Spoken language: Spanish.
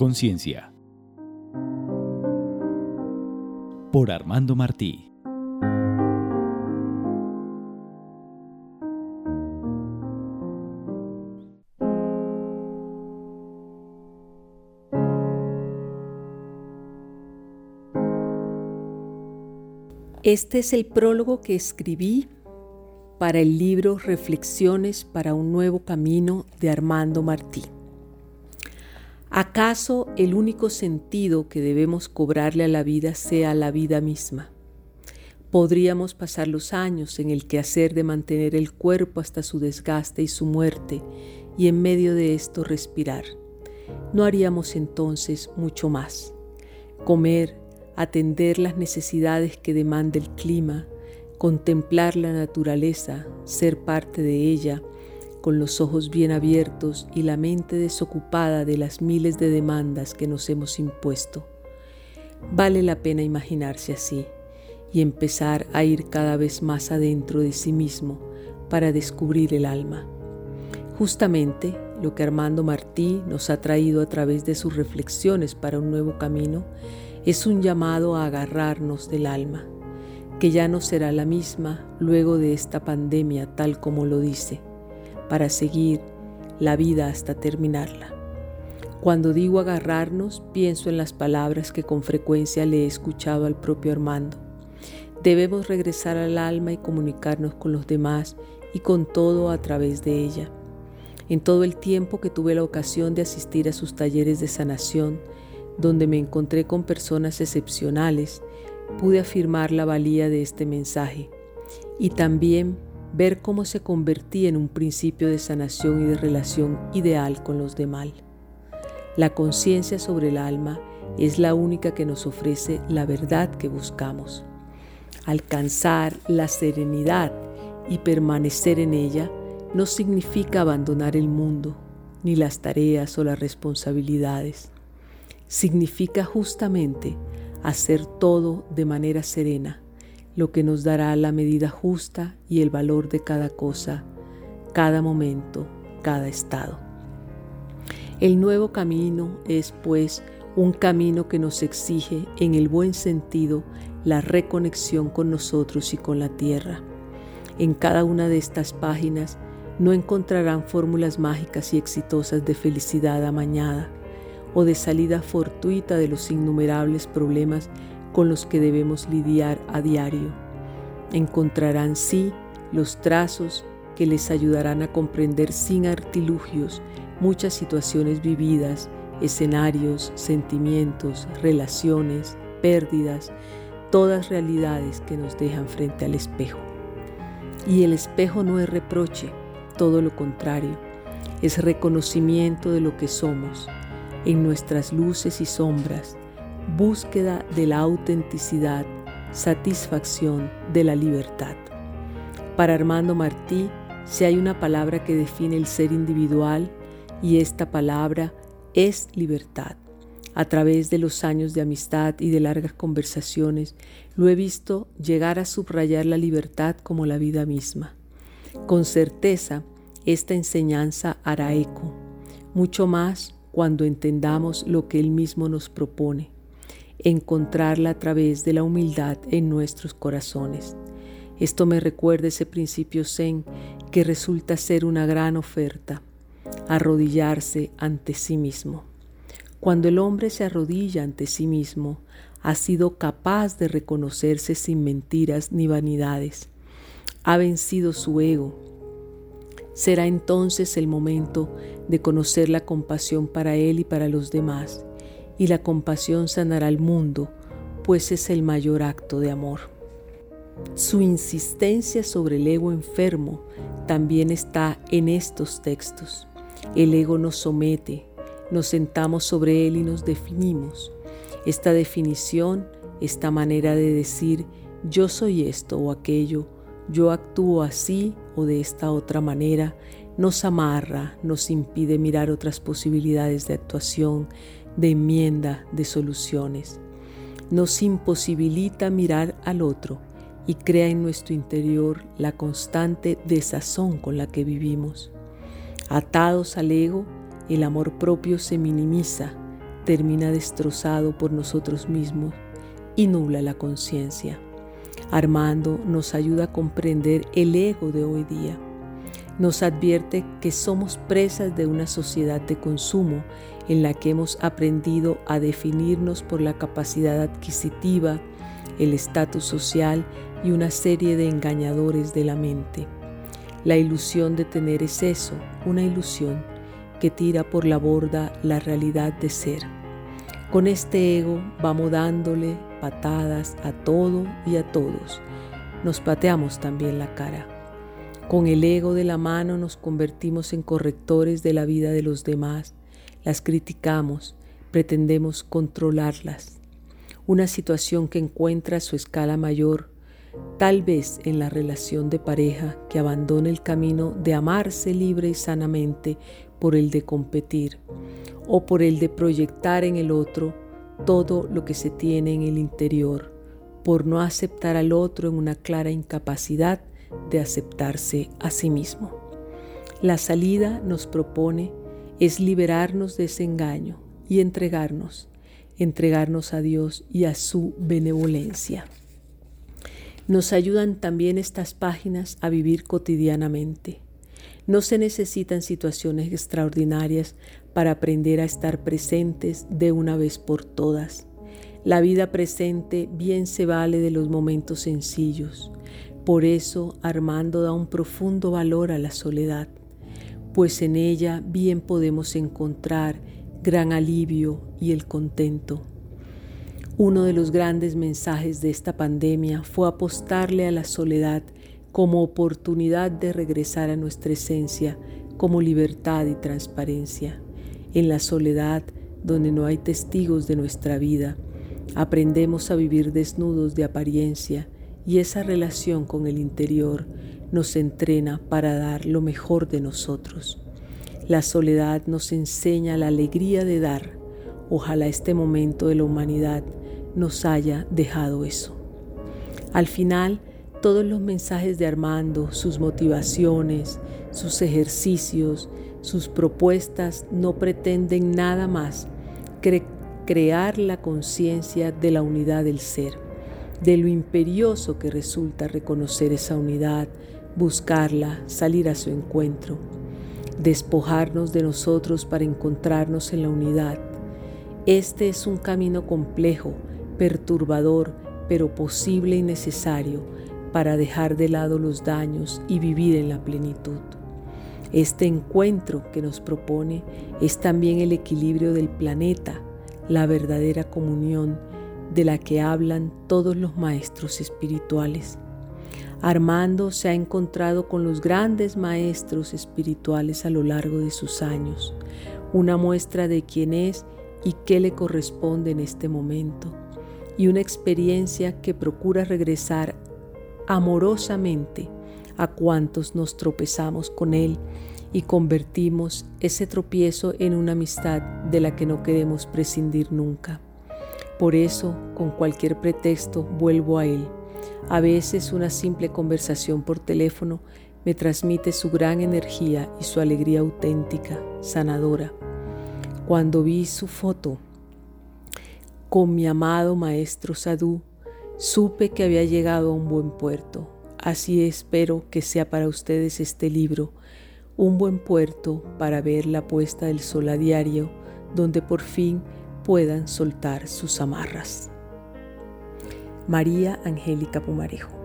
Conciencia. Por Armando Martí. Este es el prólogo que escribí para el libro Reflexiones para un nuevo camino de Armando Martí. ¿Acaso el único sentido que debemos cobrarle a la vida sea la vida misma? Podríamos pasar los años en el quehacer de mantener el cuerpo hasta su desgaste y su muerte y en medio de esto respirar. ¿No haríamos entonces mucho más? Comer, atender las necesidades que demanda el clima, contemplar la naturaleza, ser parte de ella, con los ojos bien abiertos y la mente desocupada de las miles de demandas que nos hemos impuesto. Vale la pena imaginarse así y empezar a ir cada vez más adentro de sí mismo para descubrir el alma. Justamente lo que Armando Martí nos ha traído a través de sus reflexiones para un nuevo camino es un llamado a agarrarnos del alma que ya no será la misma luego de esta pandemia tal como lo dice, para seguir la vida hasta terminarla. Cuando digo agarrarnos, pienso en las palabras que con frecuencia le he escuchado al propio Armando. Debemos regresar al alma y comunicarnos con los demás y con todo a través de ella. En todo el tiempo que tuve la ocasión de asistir a sus talleres de sanación, donde me encontré con personas excepcionales, pude afirmar la valía de este mensaje y también ver cómo se convertía en un principio de sanación y de relación ideal con los demás. La conciencia sobre el alma es la única que nos ofrece la verdad que buscamos. Alcanzar la serenidad y permanecer en ella no significa abandonar el mundo, ni las tareas o las responsabilidades. Significa justamente hacer todo de manera serena, lo que nos dará la medida justa y el valor de cada cosa, cada momento, cada estado. El nuevo camino es, pues, un camino que nos exige, en el buen sentido, la reconexión con nosotros y con la tierra. En cada una de estas páginas no encontrarán fórmulas mágicas y exitosas de felicidad amañada o de salida fortuita de los innumerables problemas con los que debemos lidiar a diario. Encontrarán sí los trazos que les ayudarán a comprender sin artilugios muchas situaciones vividas, escenarios, sentimientos, relaciones, pérdidas, todas realidades que nos dejan frente al espejo. Y el espejo no es reproche, todo lo contrario, es reconocimiento de lo que somos, en nuestras luces y sombras, búsqueda de la autenticidad, satisfacción de la libertad. Para Armando Martí, si hay una palabra que define el ser individual, y esta palabra es libertad. A través de los años de amistad y de largas conversaciones, lo he visto llegar a subrayar la libertad como la vida misma. Con certeza, esta enseñanza hará eco, mucho más cuando entendamos lo que Él mismo nos propone, encontrarla a través de la humildad en nuestros corazones. Esto me recuerda ese principio zen que resulta ser una gran oferta, arrodillarse ante sí mismo. Cuando el hombre se arrodilla ante sí mismo, ha sido capaz de reconocerse sin mentiras ni vanidades. Ha vencido su ego, Será entonces el momento de conocer la compasión para Él y para los demás, y la compasión sanará al mundo, pues es el mayor acto de amor. Su insistencia sobre el ego enfermo también está en estos textos. El ego nos somete, nos sentamos sobre él y nos definimos. Esta definición, esta manera de decir yo soy esto o aquello, yo actúo así o de esta otra manera, nos amarra, nos impide mirar otras posibilidades de actuación, de enmienda, de soluciones. Nos imposibilita mirar al otro y crea en nuestro interior la constante desazón con la que vivimos. Atados al ego, el amor propio se minimiza, termina destrozado por nosotros mismos y nubla la conciencia. Armando nos ayuda a comprender el ego de hoy día. Nos advierte que somos presas de una sociedad de consumo en la que hemos aprendido a definirnos por la capacidad adquisitiva, el estatus social y una serie de engañadores de la mente. La ilusión de tener es eso, una ilusión que tira por la borda la realidad de ser. Con este ego vamos dándole patadas a todo y a todos. Nos pateamos también la cara. Con el ego de la mano nos convertimos en correctores de la vida de los demás. Las criticamos, pretendemos controlarlas. Una situación que encuentra su escala mayor, tal vez en la relación de pareja que abandona el camino de amarse libre y sanamente por el de competir o por el de proyectar en el otro todo lo que se tiene en el interior, por no aceptar al otro en una clara incapacidad de aceptarse a sí mismo. La salida nos propone es liberarnos de ese engaño y entregarnos, entregarnos a Dios y a su benevolencia. Nos ayudan también estas páginas a vivir cotidianamente. No se necesitan situaciones extraordinarias para aprender a estar presentes de una vez por todas. La vida presente bien se vale de los momentos sencillos. Por eso Armando da un profundo valor a la soledad, pues en ella bien podemos encontrar gran alivio y el contento. Uno de los grandes mensajes de esta pandemia fue apostarle a la soledad como oportunidad de regresar a nuestra esencia, como libertad y transparencia. En la soledad, donde no hay testigos de nuestra vida, aprendemos a vivir desnudos de apariencia y esa relación con el interior nos entrena para dar lo mejor de nosotros. La soledad nos enseña la alegría de dar. Ojalá este momento de la humanidad nos haya dejado eso. Al final, todos los mensajes de Armando, sus motivaciones, sus ejercicios, sus propuestas no pretenden nada más que crear la conciencia de la unidad del ser, de lo imperioso que resulta reconocer esa unidad, buscarla, salir a su encuentro, despojarnos de nosotros para encontrarnos en la unidad. Este es un camino complejo, perturbador, pero posible y necesario para dejar de lado los daños y vivir en la plenitud. Este encuentro que nos propone es también el equilibrio del planeta, la verdadera comunión de la que hablan todos los maestros espirituales. Armando se ha encontrado con los grandes maestros espirituales a lo largo de sus años, una muestra de quién es y qué le corresponde en este momento, y una experiencia que procura regresar amorosamente a cuantos nos tropezamos con Él y convertimos ese tropiezo en una amistad de la que no queremos prescindir nunca. Por eso, con cualquier pretexto, vuelvo a Él. A veces una simple conversación por teléfono me transmite su gran energía y su alegría auténtica, sanadora. Cuando vi su foto con mi amado maestro Sadhu, supe que había llegado a un buen puerto Así espero que sea para ustedes este libro un buen puerto para ver la puesta del sol a diario, donde por fin puedan soltar sus amarras. María Angélica Pumarejo